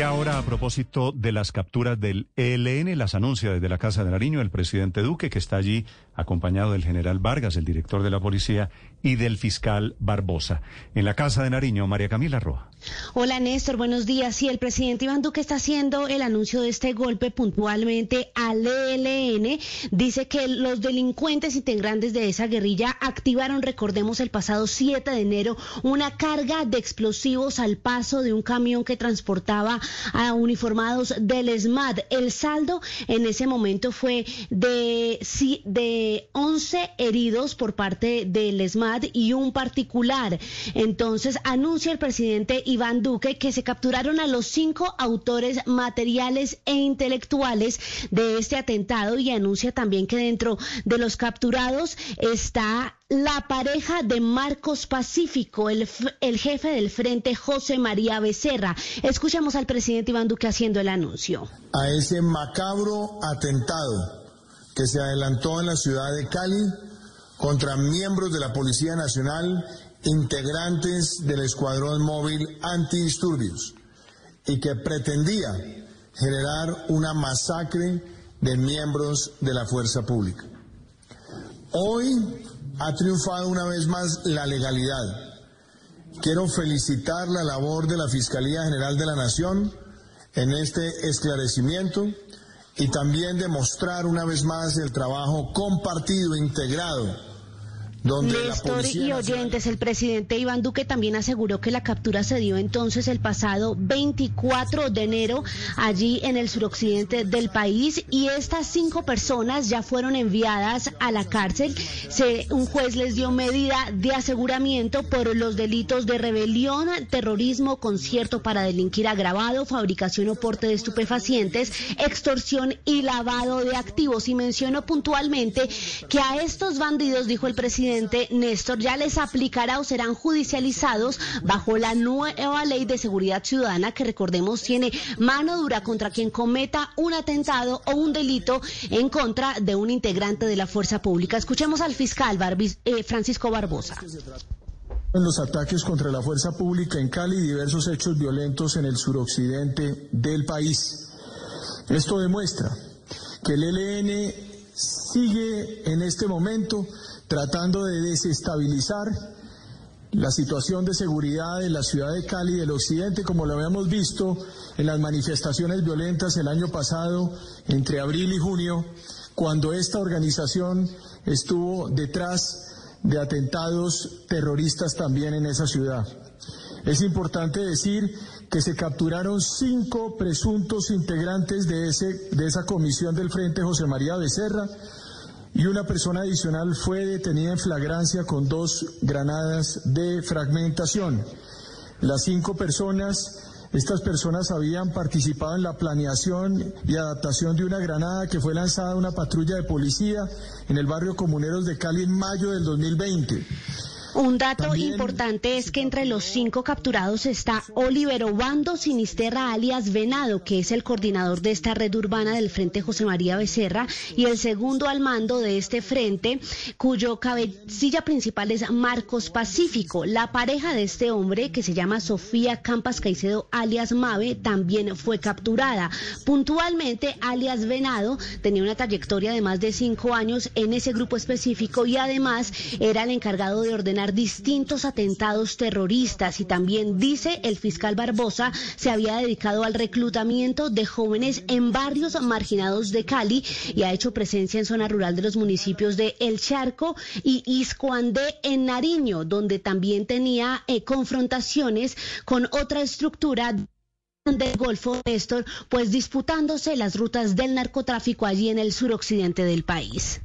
Y ahora, a propósito de las capturas del ELN, las anuncia desde la Casa de Nariño el presidente Duque, que está allí acompañado del general Vargas, el director de la policía, y del fiscal Barbosa. En la Casa de Nariño, María Camila Roja. Hola Néstor, buenos días. Sí, el presidente Iván Duque está haciendo el anuncio de este golpe puntualmente al ELN. Dice que los delincuentes integrantes de esa guerrilla activaron, recordemos, el pasado 7 de enero, una carga de explosivos al paso de un camión que transportaba a uniformados del SMAT. El saldo en ese momento fue de, de 11 heridos por parte del SMAT y un particular. Entonces anuncia el presidente Iván Duque que se capturaron a los cinco autores materiales e intelectuales de este atentado y anuncia también que dentro de los capturados está la pareja de Marcos Pacífico, el, el, jefe del frente José María Becerra. Escuchamos al presidente Iván Duque haciendo el anuncio. A ese macabro atentado que se adelantó en la ciudad de Cali contra miembros de la Policía Nacional, integrantes del Escuadrón Móvil Antidisturbios, y que pretendía generar una masacre de miembros de la fuerza pública. Hoy ha triunfado una vez más la legalidad. Quiero felicitar la labor de la Fiscalía General de la Nación en este esclarecimiento y también demostrar una vez más el trabajo compartido, integrado Néstor y oyentes, el presidente Iván Duque también aseguró que la captura se dio entonces el pasado 24 de enero allí en el suroccidente del país y estas cinco personas ya fueron enviadas a la cárcel. Se, un juez les dio medida de aseguramiento por los delitos de rebelión, terrorismo, concierto para delinquir agravado, fabricación o porte de estupefacientes, extorsión y lavado de activos. Y mencionó puntualmente que a estos bandidos, dijo el presidente, Néstor ya les aplicará o serán judicializados bajo la nueva ley de seguridad ciudadana que recordemos tiene mano dura contra quien cometa un atentado o un delito en contra de un integrante de la fuerza pública. Escuchemos al fiscal eh, Francisco Barbosa. En los ataques contra la fuerza pública en Cali y diversos hechos violentos en el suroccidente del país. Esto demuestra que el ELN sigue en este momento tratando de desestabilizar la situación de seguridad en la ciudad de Cali del occidente, como lo habíamos visto en las manifestaciones violentas el año pasado, entre abril y junio, cuando esta organización estuvo detrás de atentados terroristas también en esa ciudad. Es importante decir que se capturaron cinco presuntos integrantes de, ese, de esa comisión del Frente José María Becerra, y una persona adicional fue detenida en flagrancia con dos granadas de fragmentación. Las cinco personas, estas personas habían participado en la planeación y adaptación de una granada que fue lanzada a una patrulla de policía en el barrio Comuneros de Cali en mayo del 2020. Un dato importante es que entre los cinco capturados está Oliver Obando Sinisterra alias Venado, que es el coordinador de esta red urbana del Frente José María Becerra, y el segundo al mando de este frente, cuyo cabecilla principal es Marcos Pacífico. La pareja de este hombre, que se llama Sofía Campas Caicedo alias Mave, también fue capturada. Puntualmente, alias Venado tenía una trayectoria de más de cinco años en ese grupo específico y además era el encargado de ordenar distintos atentados terroristas y también dice el fiscal Barbosa se había dedicado al reclutamiento de jóvenes en barrios marginados de Cali y ha hecho presencia en zona rural de los municipios de El Charco y Iscuandé en Nariño, donde también tenía eh, confrontaciones con otra estructura del Golfo Néstor, pues disputándose las rutas del narcotráfico allí en el suroccidente del país.